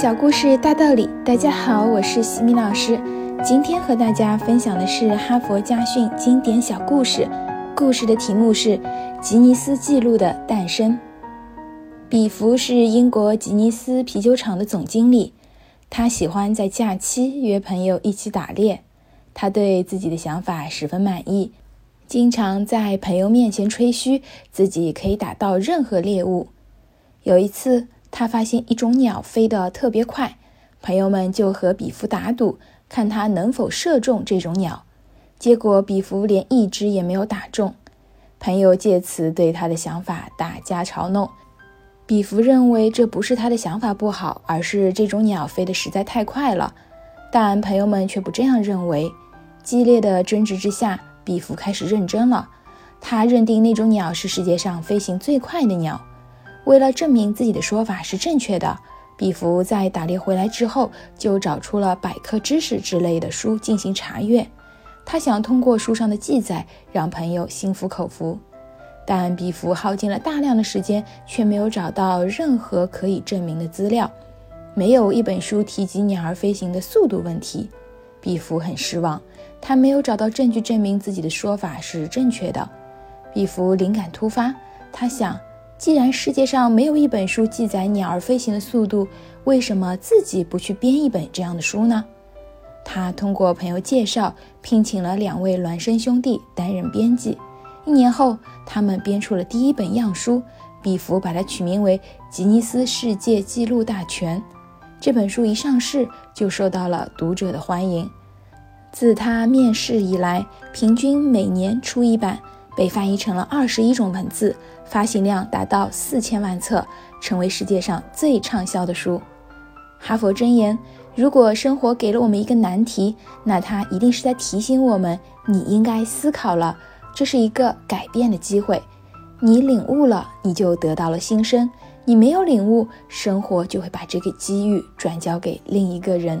小故事大道理，大家好，我是西米老师。今天和大家分享的是哈佛家训经典小故事，故事的题目是《吉尼斯纪录的诞生》。比弗是英国吉尼斯啤酒厂的总经理，他喜欢在假期约朋友一起打猎，他对自己的想法十分满意，经常在朋友面前吹嘘自己可以打到任何猎物。有一次。他发现一种鸟飞得特别快，朋友们就和比弗打赌，看他能否射中这种鸟。结果比弗连一只也没有打中，朋友借此对他的想法大加嘲弄。比弗认为这不是他的想法不好，而是这种鸟飞得实在太快了。但朋友们却不这样认为。激烈的争执之下，比弗开始认真了。他认定那种鸟是世界上飞行最快的鸟。为了证明自己的说法是正确的，比弗在打猎回来之后就找出了百科知识之类的书进行查阅。他想通过书上的记载让朋友心服口服，但比弗耗尽了大量的时间，却没有找到任何可以证明的资料。没有一本书提及鸟儿飞行的速度问题。比弗很失望，他没有找到证据证明自己的说法是正确的。比弗灵感突发，他想。既然世界上没有一本书记载鸟儿飞行的速度，为什么自己不去编一本这样的书呢？他通过朋友介绍，聘请了两位孪生兄弟担任编辑。一年后，他们编出了第一本样书，比弗把它取名为《吉尼斯世界纪录大全》。这本书一上市就受到了读者的欢迎。自他面世以来，平均每年出一版。被翻译成了二十一种文字，发行量达到四千万册，成为世界上最畅销的书。哈佛箴言：如果生活给了我们一个难题，那它一定是在提醒我们，你应该思考了，这是一个改变的机会。你领悟了，你就得到了新生；你没有领悟，生活就会把这个机遇转交给另一个人。